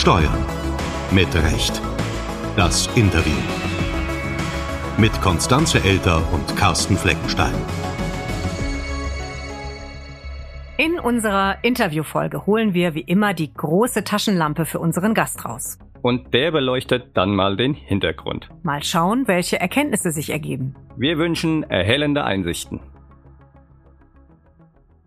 Steuern. Mit Recht. Das Interview. Mit Konstanze Elter und Carsten Fleckenstein. In unserer Interviewfolge holen wir wie immer die große Taschenlampe für unseren Gast raus. Und der beleuchtet dann mal den Hintergrund. Mal schauen, welche Erkenntnisse sich ergeben. Wir wünschen erhellende Einsichten.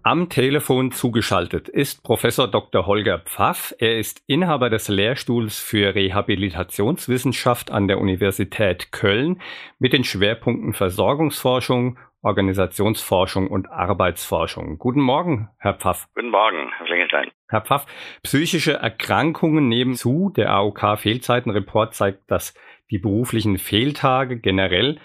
Am Telefon zugeschaltet ist Professor Dr. Holger Pfaff. Er ist Inhaber des Lehrstuhls für Rehabilitationswissenschaft an der Universität Köln mit den Schwerpunkten Versorgungsforschung, Organisationsforschung und Arbeitsforschung. Guten Morgen, Herr Pfaff. Guten Morgen, Herr Flingenstein. Herr Pfaff, psychische Erkrankungen nehmen zu. Der AOK-Fehlzeitenreport zeigt, dass die beruflichen Fehltage generell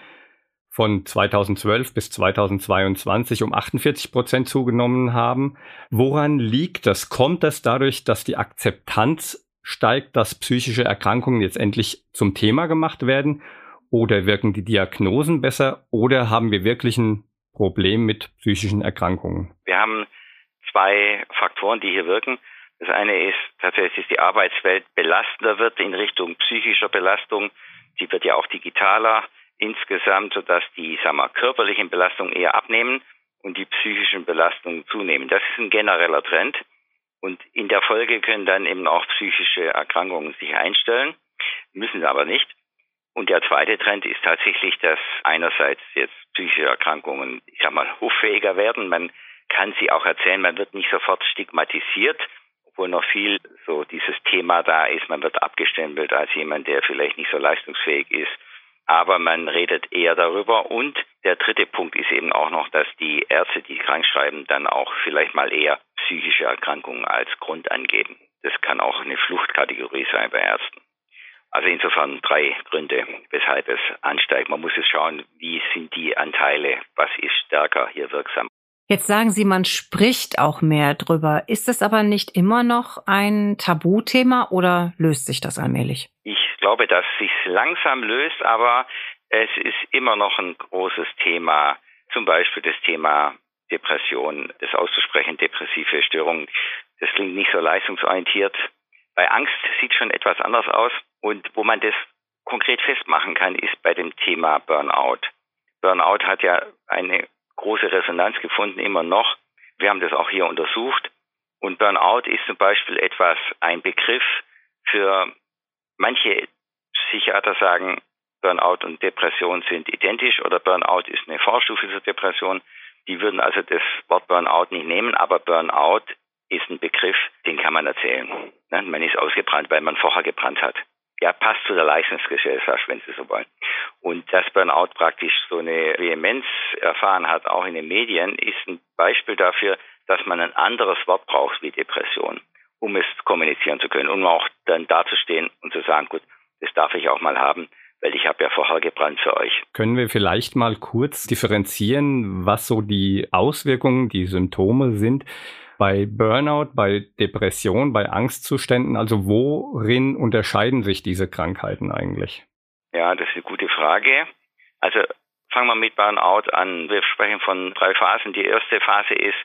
von 2012 bis 2022 um 48 Prozent zugenommen haben. Woran liegt das? Kommt das dadurch, dass die Akzeptanz steigt, dass psychische Erkrankungen jetzt endlich zum Thema gemacht werden? Oder wirken die Diagnosen besser? Oder haben wir wirklich ein Problem mit psychischen Erkrankungen? Wir haben zwei Faktoren, die hier wirken. Das eine ist tatsächlich, dass die Arbeitswelt belastender wird in Richtung psychischer Belastung. Sie wird ja auch digitaler insgesamt, sodass die sagen wir, körperlichen Belastungen eher abnehmen und die psychischen Belastungen zunehmen. Das ist ein genereller Trend. Und in der Folge können dann eben auch psychische Erkrankungen sich einstellen, müssen aber nicht. Und der zweite Trend ist tatsächlich, dass einerseits jetzt psychische Erkrankungen, ich sag mal, hoffähiger werden. Man kann sie auch erzählen, man wird nicht sofort stigmatisiert, obwohl noch viel so dieses Thema da ist. Man wird abgestempelt als jemand, der vielleicht nicht so leistungsfähig ist aber man redet eher darüber. Und der dritte Punkt ist eben auch noch, dass die Ärzte, die krank schreiben, dann auch vielleicht mal eher psychische Erkrankungen als Grund angeben. Das kann auch eine Fluchtkategorie sein bei Ärzten. Also insofern drei Gründe, weshalb es ansteigt. Man muss es schauen, wie sind die Anteile, was ist stärker hier wirksam. Jetzt sagen Sie, man spricht auch mehr drüber. Ist es aber nicht immer noch ein Tabuthema oder löst sich das allmählich? Ich glaube, dass sich langsam löst, aber es ist immer noch ein großes Thema. Zum Beispiel das Thema Depression, das auszusprechen, depressive Störungen. Das klingt nicht so leistungsorientiert. Bei Angst sieht schon etwas anders aus. Und wo man das konkret festmachen kann, ist bei dem Thema Burnout. Burnout hat ja eine große Resonanz gefunden, immer noch. Wir haben das auch hier untersucht. Und Burnout ist zum Beispiel etwas, ein Begriff für manche Psychiater sagen, Burnout und Depression sind identisch oder Burnout ist eine Vorstufe zur Depression. Die würden also das Wort Burnout nicht nehmen, aber Burnout ist ein Begriff, den kann man erzählen. Ne, man ist ausgebrannt, weil man vorher gebrannt hat ja, passt zu der Leistungsgesellschaft, wenn Sie so wollen. Und dass Burnout praktisch so eine Vehemenz erfahren hat, auch in den Medien, ist ein Beispiel dafür, dass man ein anderes Wort braucht wie Depression, um es kommunizieren zu können, um auch dann dazustehen und zu sagen, gut, das darf ich auch mal haben, weil ich habe ja vorher gebrannt für euch. Können wir vielleicht mal kurz differenzieren, was so die Auswirkungen, die Symptome sind? bei Burnout, bei Depression, bei Angstzuständen? Also worin unterscheiden sich diese Krankheiten eigentlich? Ja, das ist eine gute Frage. Also fangen wir mit Burnout an. Wir sprechen von drei Phasen. Die erste Phase ist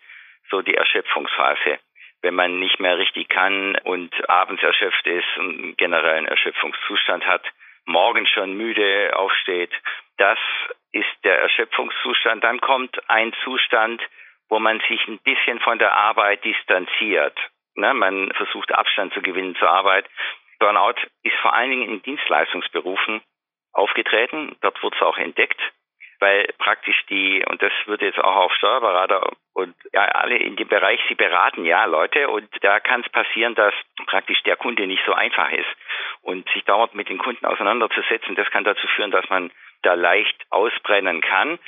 so die Erschöpfungsphase. Wenn man nicht mehr richtig kann und abends erschöpft ist und einen generellen Erschöpfungszustand hat, morgen schon müde aufsteht, das ist der Erschöpfungszustand. Dann kommt ein Zustand, wo man sich ein bisschen von der Arbeit distanziert. Ne? Man versucht Abstand zu gewinnen zur Arbeit. Burnout ist vor allen Dingen in Dienstleistungsberufen aufgetreten. Dort wurde es auch entdeckt, weil praktisch die, und das wird jetzt auch auf Steuerberater und ja, alle in dem Bereich, sie beraten ja Leute und da kann es passieren, dass praktisch der Kunde nicht so einfach ist. Und sich dauernd mit den Kunden auseinanderzusetzen, das kann dazu führen, dass man da leicht ausbrennen kann.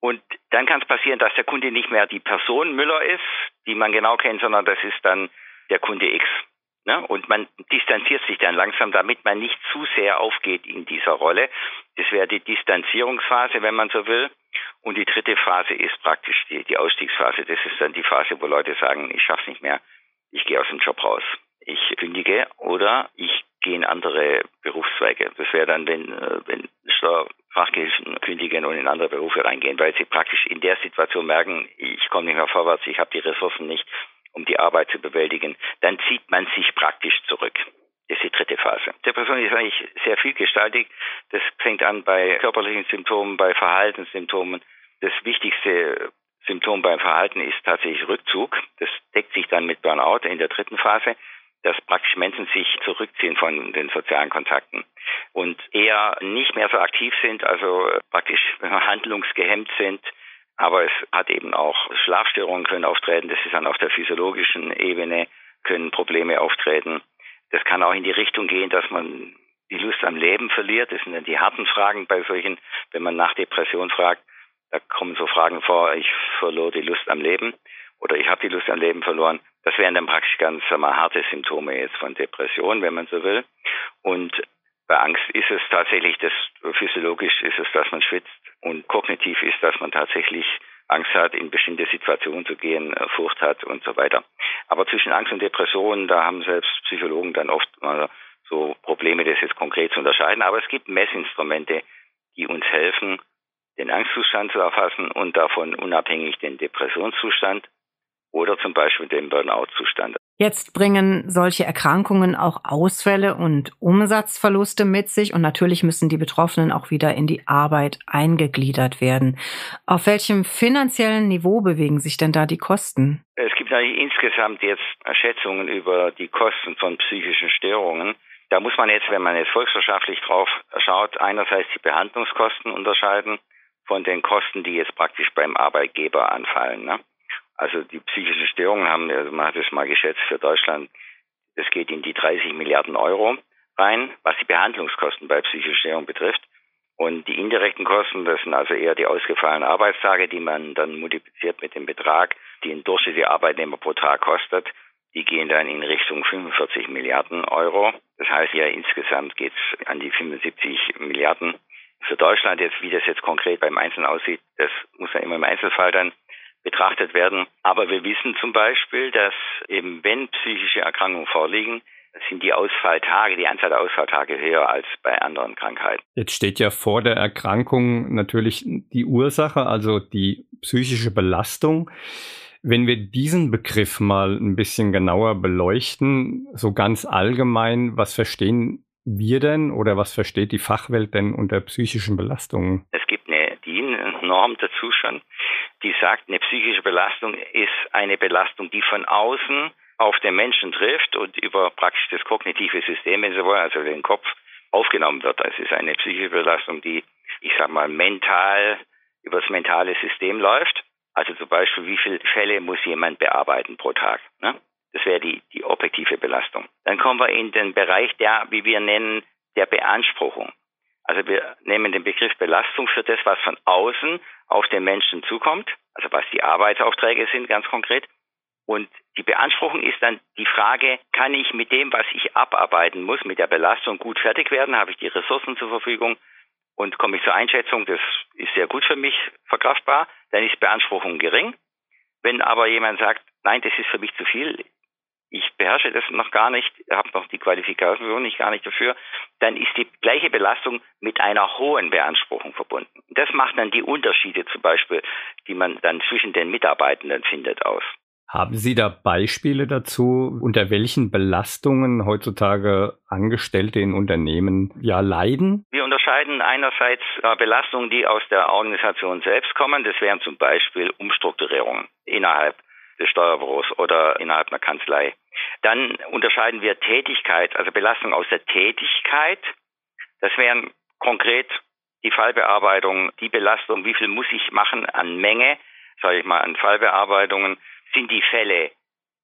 Und dann kann es passieren, dass der Kunde nicht mehr die Person Müller ist, die man genau kennt, sondern das ist dann der Kunde X. Ne? Und man distanziert sich dann langsam, damit man nicht zu sehr aufgeht in dieser Rolle. Das wäre die Distanzierungsphase, wenn man so will. Und die dritte Phase ist praktisch die, die Ausstiegsphase. Das ist dann die Phase, wo Leute sagen, ich schaff's nicht mehr, ich gehe aus dem Job raus. Ich kündige oder ich gehe in andere Berufszweige. Das wäre dann, wenn, äh, wenn Steuerfachgehilfen kündigen und in andere Berufe reingehen, weil sie praktisch in der Situation merken, ich komme nicht mehr vorwärts, ich habe die Ressourcen nicht, um die Arbeit zu bewältigen. Dann zieht man sich praktisch zurück. Das dritte Phase. Depression ist eigentlich sehr vielgestaltig. Das fängt an bei körperlichen Symptomen, bei Verhaltenssymptomen. Das wichtigste Symptom beim Verhalten ist tatsächlich Rückzug. Das deckt sich dann mit Burnout in der dritten Phase, dass praktisch Menschen sich zurückziehen von den sozialen Kontakten und eher nicht mehr so aktiv sind, also praktisch handlungsgehemmt sind. Aber es hat eben auch Schlafstörungen können auftreten. Das ist dann auf der physiologischen Ebene können Probleme auftreten. Das kann auch in die Richtung gehen, dass man die Lust am Leben verliert. Das sind dann die harten Fragen bei solchen, wenn man nach Depression fragt. Da kommen so Fragen vor, ich verlor die Lust am Leben oder ich habe die Lust am Leben verloren. Das wären dann praktisch ganz mal, harte Symptome jetzt von Depression, wenn man so will. Und bei Angst ist es tatsächlich, das physiologisch ist es, dass man schwitzt und kognitiv ist, dass man tatsächlich Angst hat, in bestimmte Situationen zu gehen, äh, Furcht hat und so weiter. Aber zwischen Angst und Depression, da haben selbst Psychologen dann oft mal so Probleme, das jetzt konkret zu unterscheiden. Aber es gibt Messinstrumente, die uns helfen, den Angstzustand zu erfassen und davon unabhängig den Depressionszustand oder zum Beispiel den Burnout-Zustand. Jetzt bringen solche Erkrankungen auch Ausfälle und Umsatzverluste mit sich und natürlich müssen die Betroffenen auch wieder in die Arbeit eingegliedert werden. Auf welchem finanziellen Niveau bewegen sich denn da die Kosten? Es gibt natürlich insgesamt jetzt Schätzungen über die Kosten von psychischen Störungen. Da muss man jetzt, wenn man jetzt volkswirtschaftlich drauf schaut, einerseits die Behandlungskosten unterscheiden von den Kosten, die jetzt praktisch beim Arbeitgeber anfallen. Ne? Also die psychischen Störungen haben, also man hat es mal geschätzt für Deutschland, es geht in die 30 Milliarden Euro rein, was die Behandlungskosten bei psychischen Störungen betrifft. Und die indirekten Kosten, das sind also eher die ausgefallenen Arbeitstage, die man dann multipliziert mit dem Betrag, die ein durchschnittlicher Arbeitnehmer pro Tag kostet. Die gehen dann in Richtung 45 Milliarden Euro. Das heißt ja, insgesamt geht es an die 75 Milliarden. Für Deutschland jetzt, wie das jetzt konkret beim Einzelnen aussieht, das muss ja immer im Einzelfall dann betrachtet werden. Aber wir wissen zum Beispiel, dass eben wenn psychische Erkrankungen vorliegen, sind die Ausfalltage, die Anzahl der Ausfalltage höher als bei anderen Krankheiten. Jetzt steht ja vor der Erkrankung natürlich die Ursache, also die psychische Belastung. Wenn wir diesen Begriff mal ein bisschen genauer beleuchten, so ganz allgemein, was verstehen wir denn oder was versteht die Fachwelt denn unter psychischen Belastungen? Es DIN-Norm dazu schon die sagt, eine psychische Belastung ist eine Belastung, die von außen auf den Menschen trifft und über praktisch das kognitive System, wenn Sie wollen, also den Kopf, aufgenommen wird. Das ist eine psychische Belastung, die, ich sag mal, mental über das mentale System läuft. Also zum Beispiel, wie viele Fälle muss jemand bearbeiten pro Tag? Ne? Das wäre die, die objektive Belastung. Dann kommen wir in den Bereich der, wie wir nennen, der Beanspruchung. Also wir nehmen den Begriff Belastung für das, was von außen auf den Menschen zukommt, also was die Arbeitsaufträge sind ganz konkret. Und die Beanspruchung ist dann die Frage, kann ich mit dem, was ich abarbeiten muss, mit der Belastung gut fertig werden? Habe ich die Ressourcen zur Verfügung? Und komme ich zur Einschätzung, das ist sehr gut für mich verkraftbar, dann ist Beanspruchung gering. Wenn aber jemand sagt, nein, das ist für mich zu viel, ich beherrsche das noch gar nicht, habe noch die Qualifikation nicht gar nicht dafür, dann ist die gleiche Belastung mit einer hohen Beanspruchung verbunden. Das macht dann die Unterschiede zum Beispiel, die man dann zwischen den Mitarbeitenden findet, aus. Haben Sie da Beispiele dazu, unter welchen Belastungen heutzutage Angestellte in Unternehmen ja leiden? Wir unterscheiden einerseits äh, Belastungen, die aus der Organisation selbst kommen. Das wären zum Beispiel Umstrukturierungen innerhalb des Steuerbüros oder innerhalb einer Kanzlei. Dann unterscheiden wir Tätigkeit, also Belastung aus der Tätigkeit. Das wären konkret die Fallbearbeitung, die Belastung, wie viel muss ich machen an Menge, sage ich mal, an Fallbearbeitungen. Sind die Fälle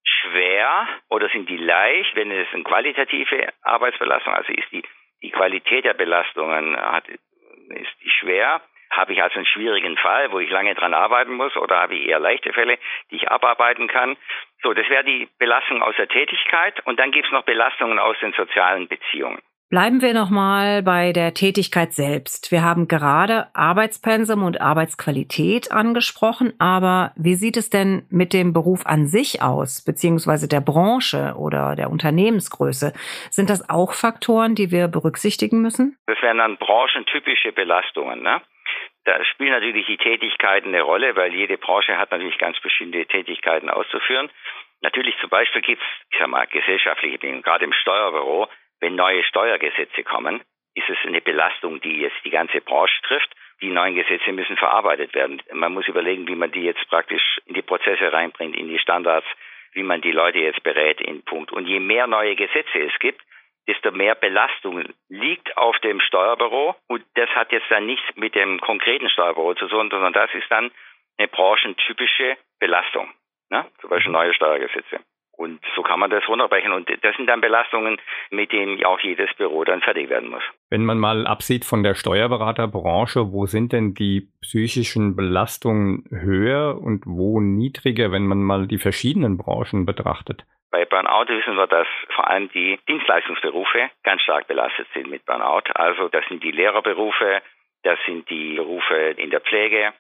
schwer oder sind die leicht, wenn es eine qualitative Arbeitsbelastung, also ist die, die Qualität der Belastungen hat, ist die schwer habe ich also einen schwierigen Fall, wo ich lange dran arbeiten muss, oder habe ich eher leichte Fälle, die ich abarbeiten kann? So, das wäre die Belastung aus der Tätigkeit. Und dann gibt es noch Belastungen aus den sozialen Beziehungen. Bleiben wir nochmal bei der Tätigkeit selbst. Wir haben gerade Arbeitspensum und Arbeitsqualität angesprochen, aber wie sieht es denn mit dem Beruf an sich aus, beziehungsweise der Branche oder der Unternehmensgröße? Sind das auch Faktoren, die wir berücksichtigen müssen? Das wären dann branchentypische Belastungen. Ne? Da spielen natürlich die Tätigkeiten eine Rolle, weil jede Branche hat natürlich ganz bestimmte Tätigkeiten auszuführen. Natürlich zum Beispiel gibt es, ich sag mal, gesellschaftliche Dinge. Gerade im Steuerbüro wenn neue Steuergesetze kommen, ist es eine Belastung, die jetzt die ganze Branche trifft. Die neuen Gesetze müssen verarbeitet werden. Man muss überlegen, wie man die jetzt praktisch in die Prozesse reinbringt, in die Standards, wie man die Leute jetzt berät in Punkt. Und je mehr neue Gesetze es gibt, desto mehr Belastung liegt auf dem Steuerbüro. Und das hat jetzt dann nichts mit dem konkreten Steuerbüro zu tun, sondern das ist dann eine branchentypische Belastung. Ne? Zum Beispiel neue Steuergesetze. Und so kann man das runterbrechen. Und das sind dann Belastungen, mit denen auch jedes Büro dann fertig werden muss. Wenn man mal absieht von der Steuerberaterbranche, wo sind denn die psychischen Belastungen höher und wo niedriger, wenn man mal die verschiedenen Branchen betrachtet? Bei Burnout wissen wir, dass vor allem die Dienstleistungsberufe ganz stark belastet sind mit Burnout. Also das sind die Lehrerberufe, das sind die Berufe in der Pflege,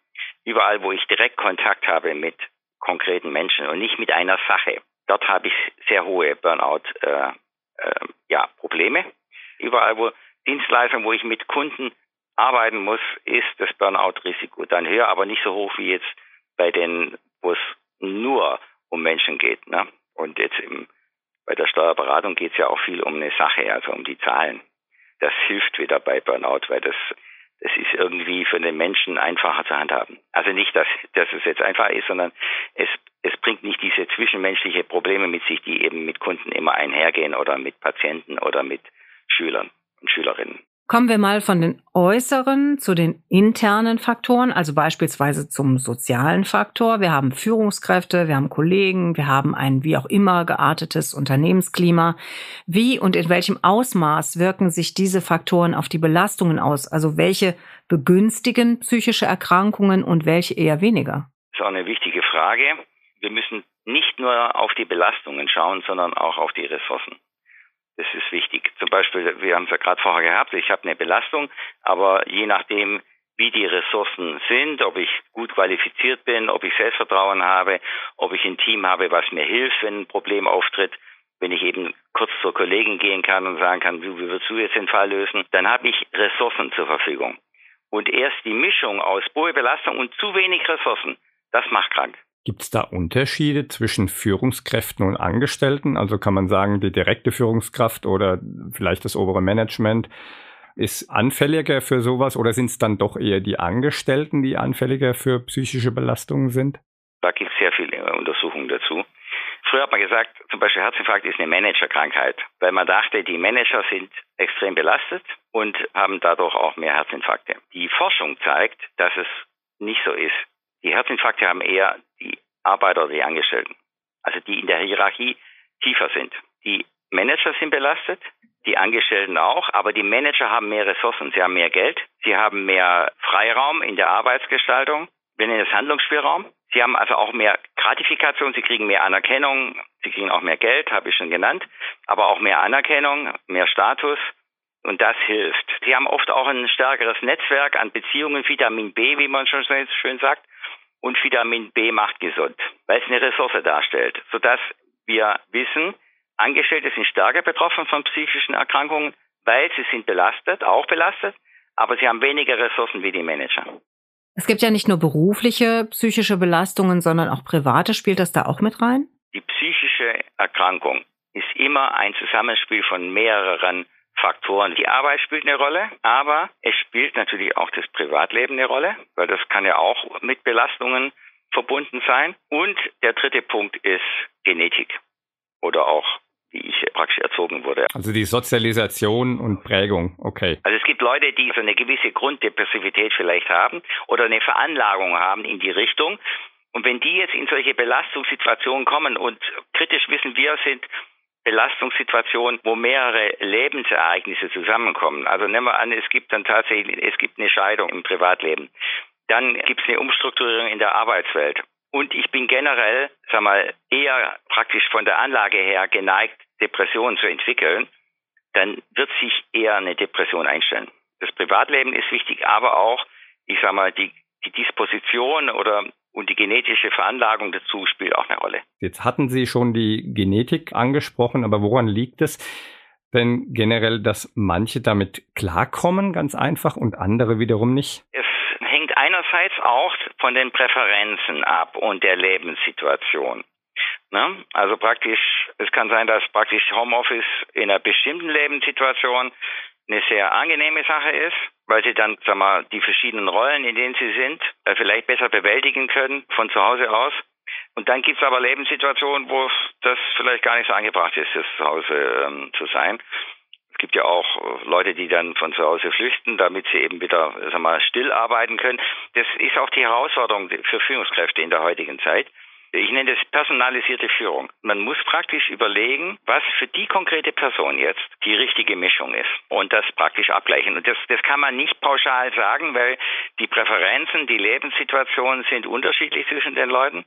überall, wo ich direkt Kontakt habe mit konkreten Menschen und nicht mit einer Sache. Dort habe ich sehr hohe Burnout-Probleme. Äh, äh, ja, Probleme. Überall, wo Dienstleistungen, wo ich mit Kunden arbeiten muss, ist das Burnout-Risiko dann höher, aber nicht so hoch wie jetzt bei den, wo es nur um Menschen geht. Ne? Und jetzt im, bei der Steuerberatung geht es ja auch viel um eine Sache, also um die Zahlen. Das hilft wieder bei Burnout, weil das es ist irgendwie für den Menschen einfacher zu handhaben. Also nicht, dass, dass es jetzt einfach ist, sondern es, es bringt nicht diese zwischenmenschliche Probleme mit sich, die eben mit Kunden immer einhergehen oder mit Patienten oder mit Schülern und Schülerinnen. Kommen wir mal von den äußeren zu den internen Faktoren, also beispielsweise zum sozialen Faktor. Wir haben Führungskräfte, wir haben Kollegen, wir haben ein wie auch immer geartetes Unternehmensklima. Wie und in welchem Ausmaß wirken sich diese Faktoren auf die Belastungen aus? Also welche begünstigen psychische Erkrankungen und welche eher weniger? Das ist auch eine wichtige Frage. Wir müssen nicht nur auf die Belastungen schauen, sondern auch auf die Ressourcen. Das ist wichtig. Zum Beispiel, wir haben es ja gerade vorher gehabt, ich habe eine Belastung, aber je nachdem, wie die Ressourcen sind, ob ich gut qualifiziert bin, ob ich Selbstvertrauen habe, ob ich ein Team habe, was mir hilft, wenn ein Problem auftritt, wenn ich eben kurz zur Kollegin gehen kann und sagen kann, wie, würdest du jetzt den Fall lösen, dann habe ich Ressourcen zur Verfügung. Und erst die Mischung aus hohe Belastung und zu wenig Ressourcen, das macht krank. Gibt es da Unterschiede zwischen Führungskräften und Angestellten? Also kann man sagen, die direkte Führungskraft oder vielleicht das obere Management ist anfälliger für sowas oder sind es dann doch eher die Angestellten, die anfälliger für psychische Belastungen sind? Da gibt es sehr viele Untersuchungen dazu. Früher hat man gesagt, zum Beispiel Herzinfarkt ist eine Managerkrankheit, weil man dachte, die Manager sind extrem belastet und haben dadurch auch mehr Herzinfarkte. Die Forschung zeigt, dass es nicht so ist. Die Herzinfarkte haben eher Arbeiter oder die Angestellten, also die in der Hierarchie tiefer sind. Die Manager sind belastet, die Angestellten auch, aber die Manager haben mehr Ressourcen, sie haben mehr Geld, sie haben mehr Freiraum in der Arbeitsgestaltung, wir nennen es Handlungsspielraum. Sie haben also auch mehr Gratifikation, sie kriegen mehr Anerkennung, sie kriegen auch mehr Geld, habe ich schon genannt, aber auch mehr Anerkennung, mehr Status und das hilft. Sie haben oft auch ein stärkeres Netzwerk an Beziehungen, Vitamin B, wie man schon schön sagt und Vitamin B macht gesund, weil es eine Ressource darstellt, sodass wir wissen, Angestellte sind stärker betroffen von psychischen Erkrankungen, weil sie sind belastet, auch belastet, aber sie haben weniger Ressourcen wie die Manager. Es gibt ja nicht nur berufliche psychische Belastungen, sondern auch private. Spielt das da auch mit rein? Die psychische Erkrankung ist immer ein Zusammenspiel von mehreren Faktoren. Die Arbeit spielt eine Rolle, aber es spielt natürlich auch das Privatleben eine Rolle, weil das kann ja auch mit Belastungen verbunden sein. Und der dritte Punkt ist Genetik oder auch wie ich praktisch erzogen wurde. Also die Sozialisation und Prägung, okay. Also es gibt Leute, die so eine gewisse Grunddepressivität vielleicht haben oder eine Veranlagung haben in die Richtung. Und wenn die jetzt in solche Belastungssituationen kommen und kritisch wissen wir sind Belastungssituation, wo mehrere Lebensereignisse zusammenkommen. Also nehmen wir an, es gibt dann tatsächlich, es gibt eine Scheidung im Privatleben. Dann gibt es eine Umstrukturierung in der Arbeitswelt. Und ich bin generell, sag mal, eher praktisch von der Anlage her geneigt, Depressionen zu entwickeln. Dann wird sich eher eine Depression einstellen. Das Privatleben ist wichtig, aber auch, ich sag mal, die, die Disposition oder und die genetische Veranlagung dazu spielt auch eine Rolle. Jetzt hatten Sie schon die Genetik angesprochen, aber woran liegt es denn generell, dass manche damit klarkommen, ganz einfach, und andere wiederum nicht? Es hängt einerseits auch von den Präferenzen ab und der Lebenssituation. Ne? Also praktisch, es kann sein, dass praktisch Homeoffice in einer bestimmten Lebenssituation eine sehr angenehme Sache ist, weil sie dann, sag mal, die verschiedenen Rollen, in denen sie sind, äh, vielleicht besser bewältigen können von zu Hause aus. Und dann gibt es aber Lebenssituationen, wo das vielleicht gar nicht so angebracht ist, das zu Hause ähm, zu sein. Es gibt ja auch äh, Leute, die dann von zu Hause flüchten, damit sie eben wieder sag mal, still arbeiten können. Das ist auch die Herausforderung für Führungskräfte in der heutigen Zeit. Ich nenne das personalisierte Führung. Man muss praktisch überlegen, was für die konkrete Person jetzt die richtige Mischung ist und das praktisch abgleichen. Und das, das kann man nicht pauschal sagen, weil die Präferenzen, die Lebenssituationen sind unterschiedlich zwischen den Leuten.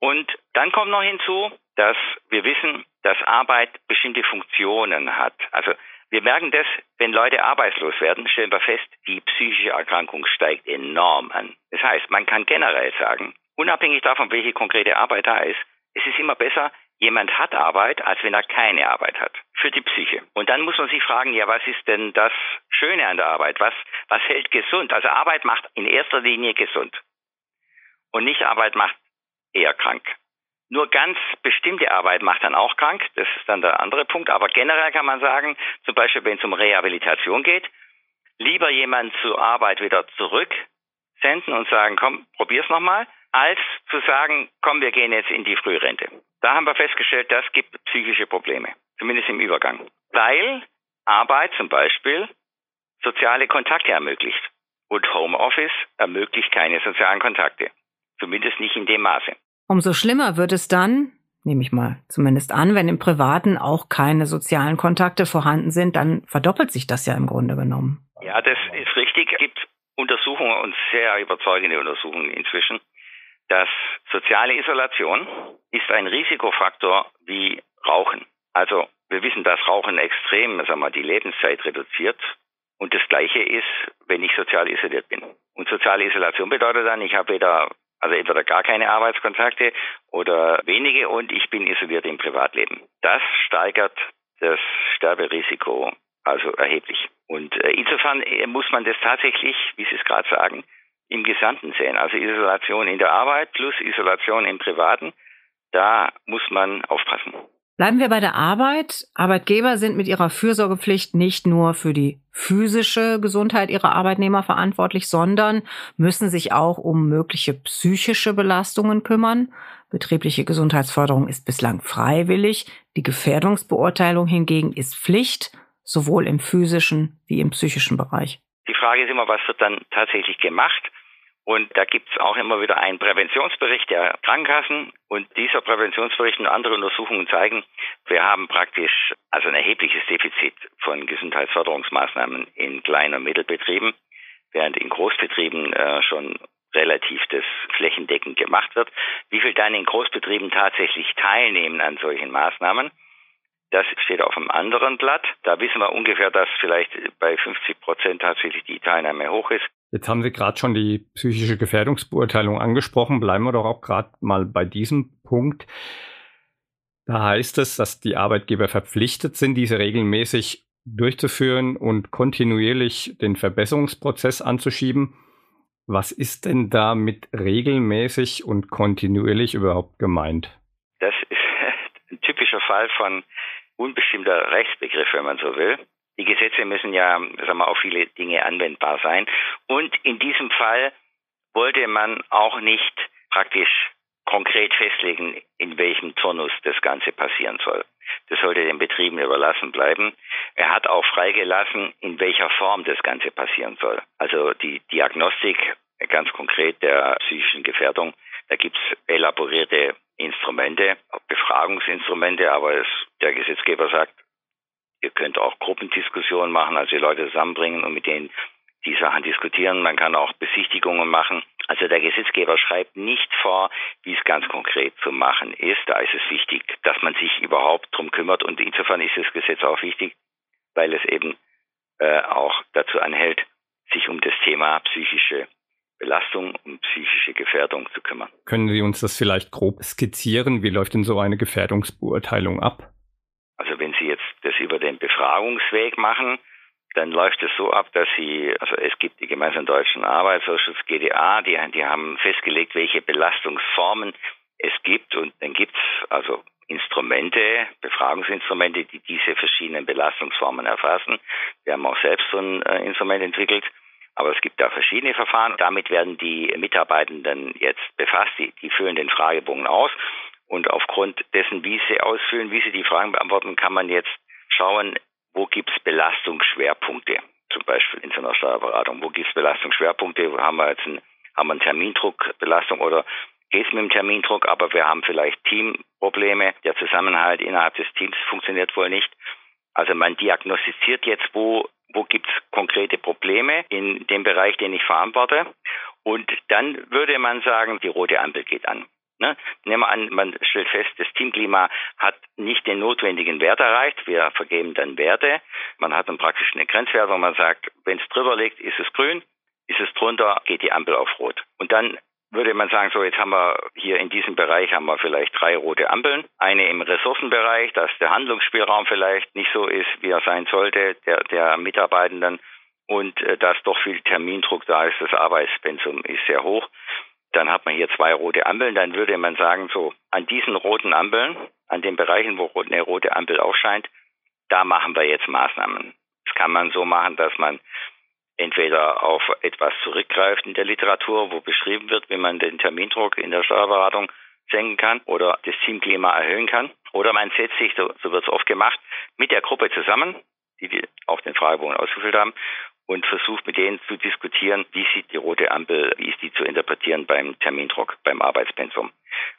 Und dann kommt noch hinzu, dass wir wissen, dass Arbeit bestimmte Funktionen hat. Also wir merken das, wenn Leute arbeitslos werden, stellen wir fest, die psychische Erkrankung steigt enorm an. Das heißt, man kann generell sagen, unabhängig davon, welche konkrete Arbeit da ist, es ist immer besser, jemand hat Arbeit, als wenn er keine Arbeit hat. Für die Psyche. Und dann muss man sich fragen, ja, was ist denn das Schöne an der Arbeit? Was, was hält gesund? Also Arbeit macht in erster Linie gesund. Und nicht Arbeit macht eher krank. Nur ganz bestimmte Arbeit macht dann auch krank. Das ist dann der andere Punkt. Aber generell kann man sagen, zum Beispiel wenn es um Rehabilitation geht, lieber jemand zur Arbeit wieder zurücksenden und sagen, komm, probier's nochmal, als zu sagen, komm, wir gehen jetzt in die Frührente. Da haben wir festgestellt, das gibt psychische Probleme, zumindest im Übergang. Weil Arbeit zum Beispiel soziale Kontakte ermöglicht und Homeoffice ermöglicht keine sozialen Kontakte. Zumindest nicht in dem Maße. Umso schlimmer wird es dann, nehme ich mal zumindest an, wenn im Privaten auch keine sozialen Kontakte vorhanden sind, dann verdoppelt sich das ja im Grunde genommen. Ja, das ist richtig. Es gibt Untersuchungen und sehr überzeugende Untersuchungen inzwischen, dass soziale Isolation ist ein Risikofaktor wie Rauchen. Also wir wissen, dass Rauchen extrem sagen wir, die Lebenszeit reduziert. Und das Gleiche ist, wenn ich sozial isoliert bin. Und soziale Isolation bedeutet dann, ich habe weder, also entweder gar keine Arbeitskontakte oder wenige und ich bin isoliert im Privatleben. Das steigert das Sterberisiko also erheblich. Und äh, insofern äh, muss man das tatsächlich, wie Sie es gerade sagen, im Gesamten sehen. Also Isolation in der Arbeit plus Isolation im Privaten, da muss man aufpassen. Bleiben wir bei der Arbeit. Arbeitgeber sind mit ihrer Fürsorgepflicht nicht nur für die physische Gesundheit ihrer Arbeitnehmer verantwortlich, sondern müssen sich auch um mögliche psychische Belastungen kümmern. Betriebliche Gesundheitsförderung ist bislang freiwillig. Die Gefährdungsbeurteilung hingegen ist Pflicht, sowohl im physischen wie im psychischen Bereich. Die Frage ist immer, was wird dann tatsächlich gemacht? Und da gibt es auch immer wieder einen Präventionsbericht der Krankenkassen. Und dieser Präventionsbericht und andere Untersuchungen zeigen, wir haben praktisch also ein erhebliches Defizit von Gesundheitsförderungsmaßnahmen in Klein- und Mittelbetrieben, während in Großbetrieben äh, schon relativ das flächendeckend gemacht wird. Wie viel dann in Großbetrieben tatsächlich teilnehmen an solchen Maßnahmen, das steht auf einem anderen Blatt. Da wissen wir ungefähr, dass vielleicht bei 50 Prozent tatsächlich die Teilnahme hoch ist. Jetzt haben Sie gerade schon die psychische Gefährdungsbeurteilung angesprochen. Bleiben wir doch auch gerade mal bei diesem Punkt. Da heißt es, dass die Arbeitgeber verpflichtet sind, diese regelmäßig durchzuführen und kontinuierlich den Verbesserungsprozess anzuschieben. Was ist denn da mit regelmäßig und kontinuierlich überhaupt gemeint? Das ist ein typischer Fall von unbestimmter Rechtsbegriff, wenn man so will. Die Gesetze müssen ja sagen wir, auf viele Dinge anwendbar sein. Und in diesem Fall wollte man auch nicht praktisch konkret festlegen, in welchem Turnus das Ganze passieren soll. Das sollte den Betrieben überlassen bleiben. Er hat auch freigelassen, in welcher Form das Ganze passieren soll. Also die Diagnostik ganz konkret der psychischen Gefährdung, da gibt es elaborierte Instrumente, Befragungsinstrumente, aber es, der Gesetzgeber sagt, ihr könnt auch Gruppendiskussionen machen, also die Leute zusammenbringen und mit denen die Sachen diskutieren. Man kann auch Besichtigungen machen. Also der Gesetzgeber schreibt nicht vor, wie es ganz konkret zu machen ist. Da ist es wichtig, dass man sich überhaupt drum kümmert. Und insofern ist das Gesetz auch wichtig, weil es eben äh, auch dazu anhält, sich um das Thema psychische Belastung und psychische Gefährdung zu kümmern. Können Sie uns das vielleicht grob skizzieren? Wie läuft denn so eine Gefährdungsbeurteilung ab? Also wenn Sie jetzt das über den Befragungsweg machen, dann läuft es so ab, dass Sie, also es gibt die gemeinsamen deutschen Arbeitsausschuss GDA, die, die haben festgelegt, welche Belastungsformen es gibt. Und dann gibt es also Instrumente, Befragungsinstrumente, die diese verschiedenen Belastungsformen erfassen. Wir haben auch selbst so ein äh, Instrument entwickelt. Aber es gibt da verschiedene Verfahren. Damit werden die Mitarbeitenden jetzt befasst. Die, die füllen den Fragebogen aus. Und aufgrund dessen, wie sie ausfüllen, wie sie die Fragen beantworten, kann man jetzt schauen, wo gibt es Belastungsschwerpunkte. Zum Beispiel in so einer Steuerberatung. Wo gibt es Belastungsschwerpunkte? Wo haben wir jetzt einen, haben wir eine Termindruckbelastung oder geht es mit dem Termindruck, aber wir haben vielleicht Teamprobleme. Der Zusammenhalt innerhalb des Teams funktioniert wohl nicht. Also man diagnostiziert jetzt, wo, wo gibt es konkrete Probleme in dem Bereich, den ich verantworte. Und dann würde man sagen, die rote Ampel geht an. Ne? Nehmen wir an, man stellt fest, das Teamklima hat nicht den notwendigen Wert erreicht. Wir vergeben dann Werte. Man hat dann praktisch eine Grenzwert, wo man sagt, wenn es drüber liegt, ist es grün. Ist es drunter, geht die Ampel auf rot. Und dann würde man sagen, so jetzt haben wir hier in diesem Bereich haben wir vielleicht drei rote Ampeln. Eine im Ressourcenbereich, dass der Handlungsspielraum vielleicht nicht so ist, wie er sein sollte, der, der Mitarbeitenden und äh, dass doch viel Termindruck da ist, das Arbeitspensum ist sehr hoch. Dann hat man hier zwei rote Ampeln, dann würde man sagen, so an diesen roten Ampeln, an den Bereichen, wo eine rote Ampel aufscheint, da machen wir jetzt Maßnahmen. Das kann man so machen, dass man entweder auf etwas zurückgreift in der Literatur, wo beschrieben wird, wie man den Termindruck in der Steuerberatung senken kann oder das Teamklima erhöhen kann. Oder man setzt sich, so, so wird es oft gemacht, mit der Gruppe zusammen, die, die auch den Fragebogen ausgefüllt haben, und versucht mit denen zu diskutieren, wie sieht die rote Ampel, wie ist die zu interpretieren beim Termindruck, beim Arbeitspensum.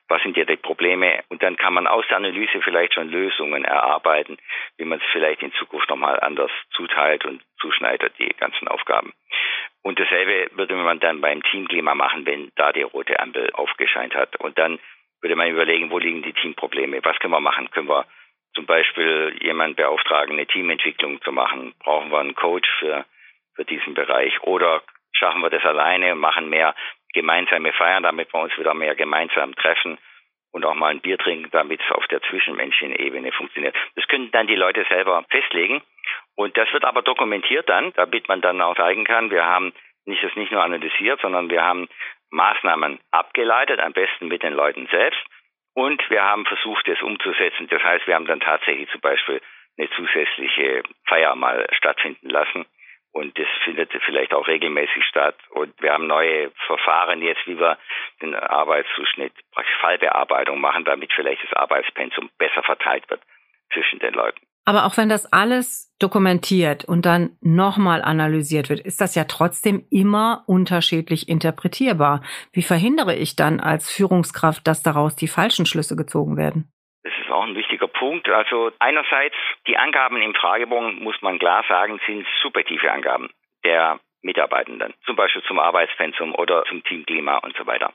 Was sind hier die Probleme? Und dann kann man aus der Analyse vielleicht schon Lösungen erarbeiten, wie man es vielleicht in Zukunft nochmal anders zuteilt und zuschneidet, die ganzen Aufgaben. Und dasselbe würde man dann beim Teamklima machen, wenn da die rote Ampel aufgescheint hat. Und dann würde man überlegen, wo liegen die Teamprobleme? Was können wir machen? Können wir zum Beispiel jemanden beauftragen, eine Teamentwicklung zu machen? Brauchen wir einen Coach für für diesen Bereich. Oder schaffen wir das alleine machen mehr gemeinsame Feiern, damit wir uns wieder mehr gemeinsam treffen und auch mal ein Bier trinken, damit es auf der zwischenmenschlichen Ebene funktioniert. Das können dann die Leute selber festlegen. Und das wird aber dokumentiert dann, damit man dann auch zeigen kann, wir haben nicht das nicht nur analysiert, sondern wir haben Maßnahmen abgeleitet, am besten mit den Leuten selbst. Und wir haben versucht, das umzusetzen. Das heißt, wir haben dann tatsächlich zum Beispiel eine zusätzliche Feier mal stattfinden lassen und das findet vielleicht auch regelmäßig statt. Und wir haben neue Verfahren jetzt, wie wir den Arbeitszuschnitt, praktisch Fallbearbeitung machen, damit vielleicht das Arbeitspensum besser verteilt wird zwischen den Leuten. Aber auch wenn das alles dokumentiert und dann nochmal analysiert wird, ist das ja trotzdem immer unterschiedlich interpretierbar. Wie verhindere ich dann als Führungskraft, dass daraus die falschen Schlüsse gezogen werden? Das ist auch ein wichtiger Punkt. Also einerseits die Angaben im Fragebogen, muss man klar sagen, sind subjektive Angaben der Mitarbeitenden, zum Beispiel zum Arbeitspensum oder zum Teamklima und so weiter.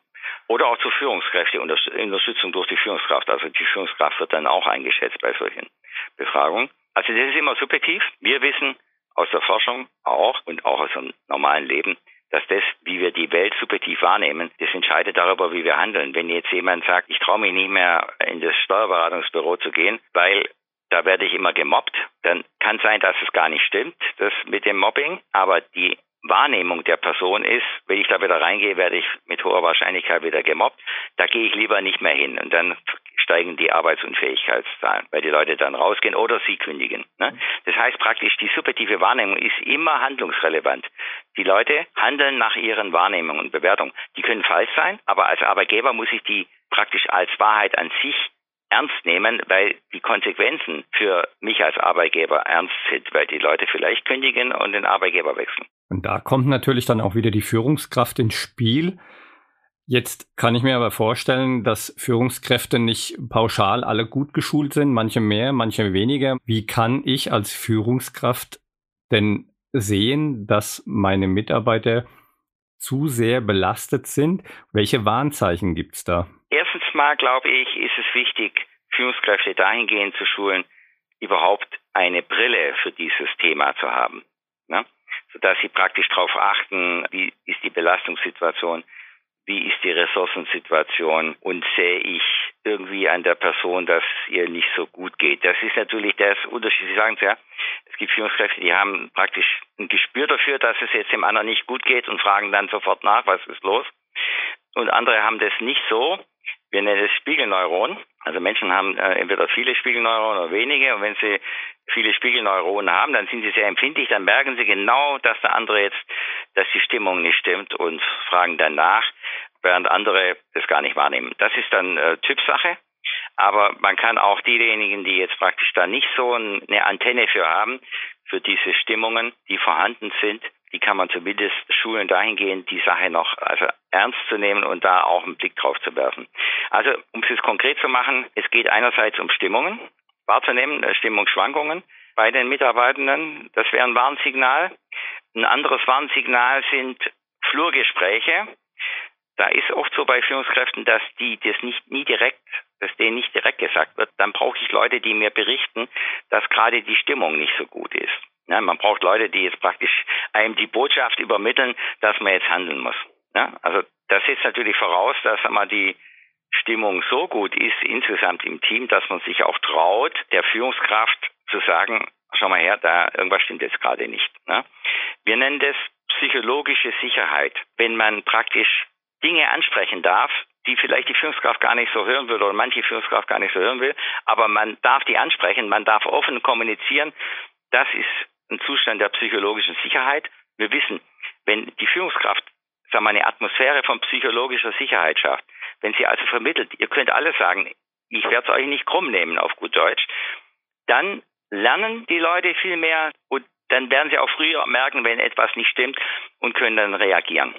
Oder auch zur Führungskräfte, Unterstützung durch die Führungskraft. Also die Führungskraft wird dann auch eingeschätzt bei solchen Befragungen. Also das ist immer subjektiv. Wir wissen aus der Forschung auch und auch aus dem normalen Leben, dass das, wie wir die Welt subjektiv wahrnehmen, das entscheidet darüber, wie wir handeln. Wenn jetzt jemand sagt, ich traue mich nicht mehr in das Steuerberatungsbüro zu gehen, weil da werde ich immer gemobbt, dann kann sein, dass es gar nicht stimmt, das mit dem Mobbing, aber die Wahrnehmung der Person ist, wenn ich da wieder reingehe, werde ich mit hoher Wahrscheinlichkeit wieder gemobbt. Da gehe ich lieber nicht mehr hin. Und dann steigen die Arbeitsunfähigkeitszahlen, weil die Leute dann rausgehen oder sie kündigen. Ne? Das heißt praktisch, die subjektive Wahrnehmung ist immer handlungsrelevant. Die Leute handeln nach ihren Wahrnehmungen und Bewertungen. Die können falsch sein, aber als Arbeitgeber muss ich die praktisch als Wahrheit an sich ernst nehmen, weil die Konsequenzen für mich als Arbeitgeber ernst sind, weil die Leute vielleicht kündigen und den Arbeitgeber wechseln. Und da kommt natürlich dann auch wieder die Führungskraft ins Spiel. Jetzt kann ich mir aber vorstellen, dass Führungskräfte nicht pauschal alle gut geschult sind, manche mehr, manche weniger. Wie kann ich als Führungskraft denn sehen, dass meine Mitarbeiter zu sehr belastet sind? Welche Warnzeichen gibt es da? Erstens mal, glaube ich, ist es wichtig, Führungskräfte dahingehend zu schulen, überhaupt eine Brille für dieses Thema zu haben. Sodass sie praktisch darauf achten, wie ist die Belastungssituation, wie ist die Ressourcensituation und sehe ich irgendwie an der Person, dass ihr nicht so gut geht. Das ist natürlich das Unterschied. Sie sagen es ja, es gibt Führungskräfte, die haben praktisch ein Gespür dafür, dass es jetzt dem anderen nicht gut geht und fragen dann sofort nach, was ist los. Und andere haben das nicht so. Wir nennen es Spiegelneuron. Also Menschen haben äh, entweder viele Spiegelneuronen oder wenige. Und wenn sie viele Spiegelneuronen haben, dann sind sie sehr empfindlich. Dann merken sie genau, dass der andere jetzt, dass die Stimmung nicht stimmt und fragen dann nach, während andere das gar nicht wahrnehmen. Das ist dann äh, Typsache. Aber man kann auch diejenigen, die jetzt praktisch da nicht so eine Antenne für haben, für diese Stimmungen, die vorhanden sind, die kann man zumindest schulen dahingehend, die Sache noch also ernst zu nehmen und da auch einen Blick drauf zu werfen. Also um es jetzt konkret zu machen, es geht einerseits um Stimmungen wahrzunehmen, äh, Stimmungsschwankungen bei den Mitarbeitenden. Das wäre ein Warnsignal. Ein anderes Warnsignal sind Flurgespräche. Da ist oft so bei Führungskräften, dass die das nicht nie direkt, dass denen nicht direkt gesagt wird. Dann brauche ich Leute, die mir berichten, dass gerade die Stimmung nicht so gut ist. Ja, man braucht Leute, die jetzt praktisch einem die Botschaft übermitteln, dass man jetzt handeln muss. Ja, also das setzt natürlich voraus, dass einmal die Stimmung so gut ist insgesamt im Team, dass man sich auch traut, der Führungskraft zu sagen, schau mal her, da irgendwas stimmt jetzt gerade nicht. Ne? Wir nennen das psychologische Sicherheit. Wenn man praktisch Dinge ansprechen darf, die vielleicht die Führungskraft gar nicht so hören will oder manche Führungskraft gar nicht so hören will, aber man darf die ansprechen, man darf offen kommunizieren. Das ist ein Zustand der psychologischen Sicherheit. Wir wissen, wenn die Führungskraft sagen wir, eine Atmosphäre von psychologischer Sicherheit schafft, wenn sie also vermittelt, ihr könnt alles sagen, ich werde es euch nicht krumm nehmen auf gut Deutsch, dann lernen die Leute viel mehr und dann werden sie auch früher merken, wenn etwas nicht stimmt und können dann reagieren.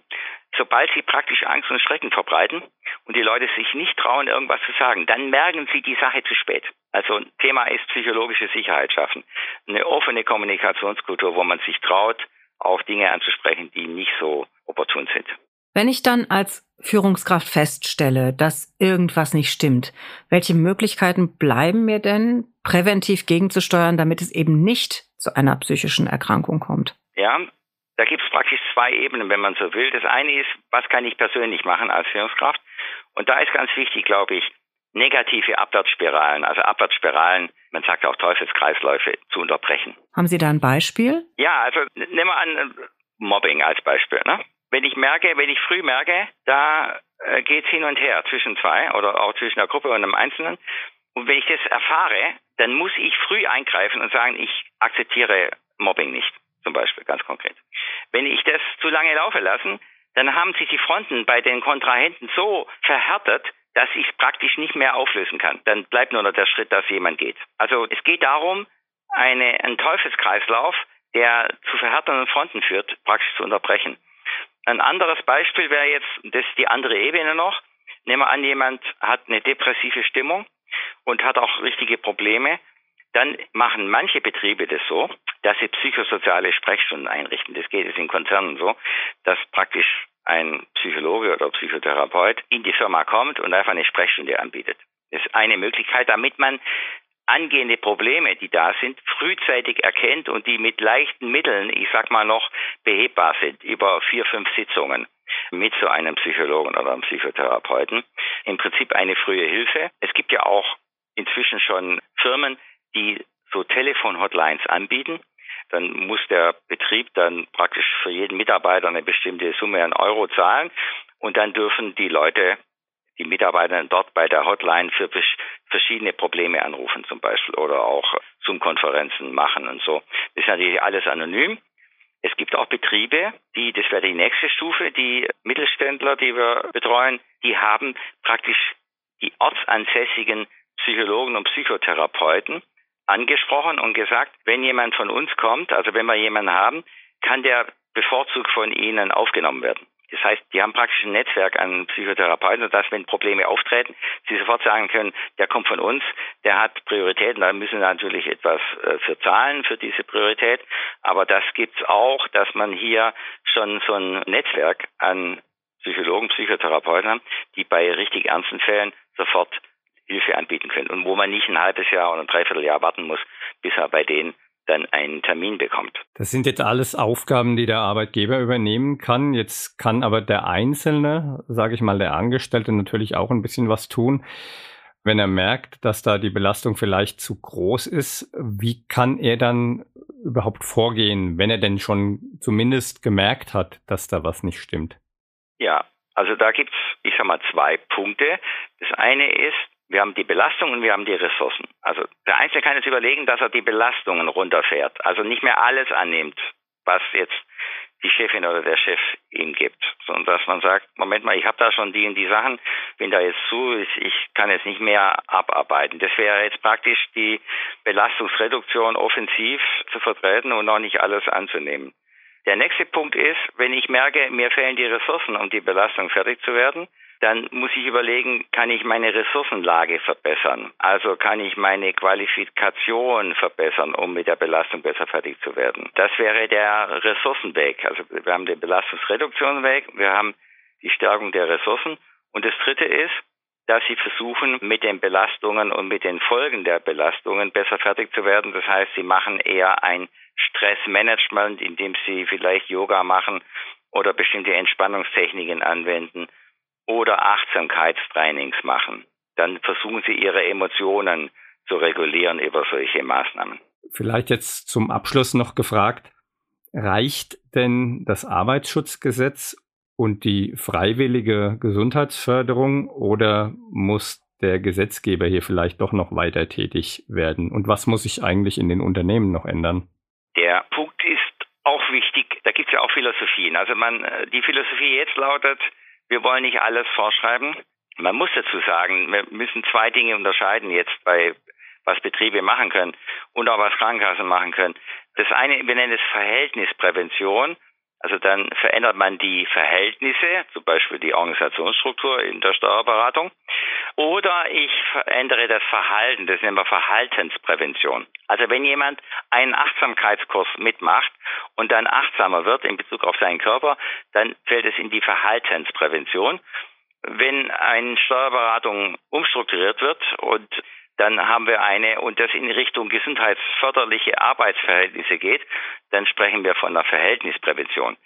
Sobald sie praktisch Angst und Schrecken verbreiten und die Leute sich nicht trauen, irgendwas zu sagen, dann merken sie die Sache zu spät. Also Thema ist psychologische Sicherheit schaffen. Eine offene Kommunikationskultur, wo man sich traut, auch Dinge anzusprechen, die nicht so opportun sind. Wenn ich dann als Führungskraft feststelle, dass irgendwas nicht stimmt, welche Möglichkeiten bleiben mir denn, präventiv gegenzusteuern, damit es eben nicht zu einer psychischen Erkrankung kommt? Ja, da gibt es praktisch zwei Ebenen, wenn man so will. Das eine ist, was kann ich persönlich machen als Führungskraft? Und da ist ganz wichtig, glaube ich, negative Abwärtsspiralen, also Abwärtsspiralen, man sagt auch Teufelskreisläufe, zu unterbrechen. Haben Sie da ein Beispiel? Ja, also nehmen wir an äh, Mobbing als Beispiel. Ne? Wenn ich merke, wenn ich früh merke, da äh, geht es hin und her zwischen zwei oder auch zwischen der Gruppe und einem Einzelnen. Und wenn ich das erfahre, dann muss ich früh eingreifen und sagen, ich akzeptiere Mobbing nicht, zum Beispiel, ganz konkret. Wenn ich das zu lange laufen lassen, dann haben sich die Fronten bei den Kontrahenten so verhärtet, dass ich es praktisch nicht mehr auflösen kann. Dann bleibt nur noch der Schritt, dass jemand geht. Also es geht darum, eine, einen Teufelskreislauf, der zu verhärtenden Fronten führt, praktisch zu unterbrechen. Ein anderes Beispiel wäre jetzt, das ist die andere Ebene noch. Nehmen wir an, jemand hat eine depressive Stimmung und hat auch richtige Probleme. Dann machen manche Betriebe das so, dass sie psychosoziale Sprechstunden einrichten. Das geht jetzt in Konzernen so, dass praktisch ein Psychologe oder Psychotherapeut in die Firma kommt und einfach eine Sprechstunde anbietet. Das ist eine Möglichkeit, damit man angehende Probleme, die da sind, frühzeitig erkennt und die mit leichten Mitteln, ich sag mal noch, behebbar sind über vier, fünf Sitzungen mit so einem Psychologen oder einem Psychotherapeuten. Im Prinzip eine frühe Hilfe. Es gibt ja auch inzwischen schon Firmen, die so Telefon-Hotlines anbieten dann muss der Betrieb dann praktisch für jeden Mitarbeiter eine bestimmte Summe an Euro zahlen und dann dürfen die Leute, die Mitarbeiter dort bei der Hotline für verschiedene Probleme anrufen zum Beispiel oder auch Zoom-Konferenzen machen und so. Das ist natürlich alles anonym. Es gibt auch Betriebe, die, das wäre die nächste Stufe, die Mittelständler, die wir betreuen, die haben praktisch die ortsansässigen Psychologen und Psychotherapeuten, angesprochen und gesagt, wenn jemand von uns kommt, also wenn wir jemanden haben, kann der bevorzugt von Ihnen aufgenommen werden. Das heißt, die haben praktisch ein Netzwerk an Psychotherapeuten, sodass, wenn Probleme auftreten, sie sofort sagen können, der kommt von uns, der hat Prioritäten, da müssen sie natürlich etwas äh, für zahlen für diese Priorität. Aber das gibt's auch, dass man hier schon so ein Netzwerk an Psychologen, Psychotherapeuten haben, die bei richtig ernsten Fällen sofort Hilfe anbieten können und wo man nicht ein halbes Jahr oder ein Dreivierteljahr warten muss, bis er bei denen dann einen Termin bekommt. Das sind jetzt alles Aufgaben, die der Arbeitgeber übernehmen kann. Jetzt kann aber der Einzelne, sage ich mal, der Angestellte natürlich auch ein bisschen was tun. Wenn er merkt, dass da die Belastung vielleicht zu groß ist, wie kann er dann überhaupt vorgehen, wenn er denn schon zumindest gemerkt hat, dass da was nicht stimmt? Ja, Also da gibt's, ich sag mal, zwei Punkte. Das eine ist, wir haben die Belastung und wir haben die Ressourcen. Also der Einzelne kann jetzt überlegen, dass er die Belastungen runterfährt, also nicht mehr alles annimmt, was jetzt die Chefin oder der Chef ihm gibt, sondern dass man sagt, Moment mal, ich habe da schon die und die Sachen, bin da jetzt zu, ich, ich kann jetzt nicht mehr abarbeiten. Das wäre jetzt praktisch die Belastungsreduktion offensiv zu vertreten und noch nicht alles anzunehmen. Der nächste Punkt ist, wenn ich merke, mir fehlen die Ressourcen, um die Belastung fertig zu werden, dann muss ich überlegen, kann ich meine Ressourcenlage verbessern? Also kann ich meine Qualifikation verbessern, um mit der Belastung besser fertig zu werden? Das wäre der Ressourcenweg. Also wir haben den Belastungsreduktionsweg, wir haben die Stärkung der Ressourcen. Und das dritte ist, dass sie versuchen, mit den Belastungen und mit den Folgen der Belastungen besser fertig zu werden. Das heißt, sie machen eher ein Stressmanagement, indem sie vielleicht Yoga machen oder bestimmte Entspannungstechniken anwenden oder Achtsamkeitstrainings machen. Dann versuchen sie ihre Emotionen zu regulieren über solche Maßnahmen. Vielleicht jetzt zum Abschluss noch gefragt, reicht denn das Arbeitsschutzgesetz und die freiwillige Gesundheitsförderung oder muss der Gesetzgeber hier vielleicht doch noch weiter tätig werden? Und was muss sich eigentlich in den Unternehmen noch ändern? Der Punkt ist auch wichtig, da gibt es ja auch Philosophien. Also man, die Philosophie jetzt lautet, wir wollen nicht alles vorschreiben. Man muss dazu sagen, wir müssen zwei Dinge unterscheiden jetzt bei was Betriebe machen können und auch was Krankenkassen machen können. Das eine, wir nennen es Verhältnisprävention. Also dann verändert man die Verhältnisse, zum Beispiel die Organisationsstruktur in der Steuerberatung. Oder ich verändere das Verhalten, das nennen wir Verhaltensprävention. Also wenn jemand einen Achtsamkeitskurs mitmacht und dann achtsamer wird in Bezug auf seinen Körper, dann fällt es in die Verhaltensprävention. Wenn eine Steuerberatung umstrukturiert wird und dann haben wir eine und das in Richtung gesundheitsförderliche Arbeitsverhältnisse geht, dann sprechen wir von einer Verhältnisprävention.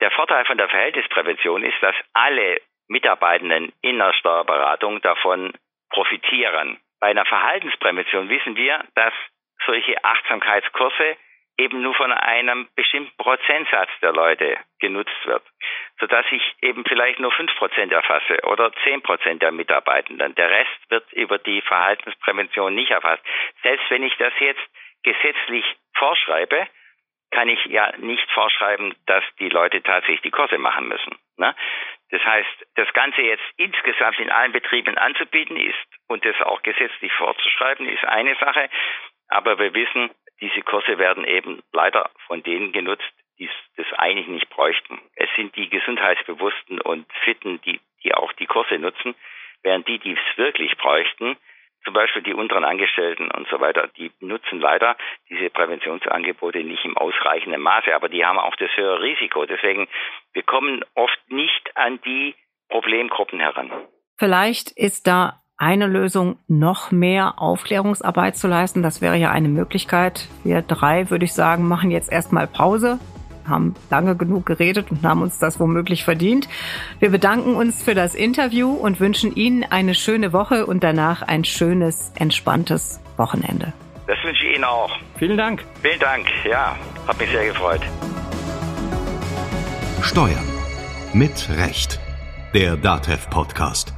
Der Vorteil von der Verhältnisprävention ist, dass alle Mitarbeitenden in der Steuerberatung davon profitieren. Bei einer Verhaltensprävention wissen wir, dass solche Achtsamkeitskurse eben nur von einem bestimmten Prozentsatz der Leute genutzt wird, sodass ich eben vielleicht nur fünf Prozent erfasse oder zehn Prozent der Mitarbeitenden. Der Rest wird über die Verhaltensprävention nicht erfasst. Selbst wenn ich das jetzt gesetzlich vorschreibe, kann ich ja nicht vorschreiben, dass die Leute tatsächlich die Kurse machen müssen. Ne? Das heißt, das Ganze jetzt insgesamt in allen Betrieben anzubieten ist und das auch gesetzlich vorzuschreiben, ist eine Sache. Aber wir wissen, diese Kurse werden eben leider von denen genutzt, die das eigentlich nicht bräuchten. Es sind die gesundheitsbewussten und fitten, die, die auch die Kurse nutzen, während die, die es wirklich bräuchten, zum Beispiel die unteren Angestellten und so weiter, die nutzen leider diese Präventionsangebote nicht im ausreichenden Maße, aber die haben auch das höhere Risiko. Deswegen, wir kommen oft nicht an die Problemgruppen heran. Vielleicht ist da eine Lösung, noch mehr Aufklärungsarbeit zu leisten. Das wäre ja eine Möglichkeit. Wir drei, würde ich sagen, machen jetzt erstmal Pause, haben lange genug geredet und haben uns das womöglich verdient. Wir bedanken uns für das Interview und wünschen Ihnen eine schöne Woche und danach ein schönes, entspanntes Wochenende. Das wünsche ich Ihnen auch. Vielen Dank. Vielen Dank. Ja, hat mich sehr gefreut. Steuern mit Recht. Der DATEV Podcast.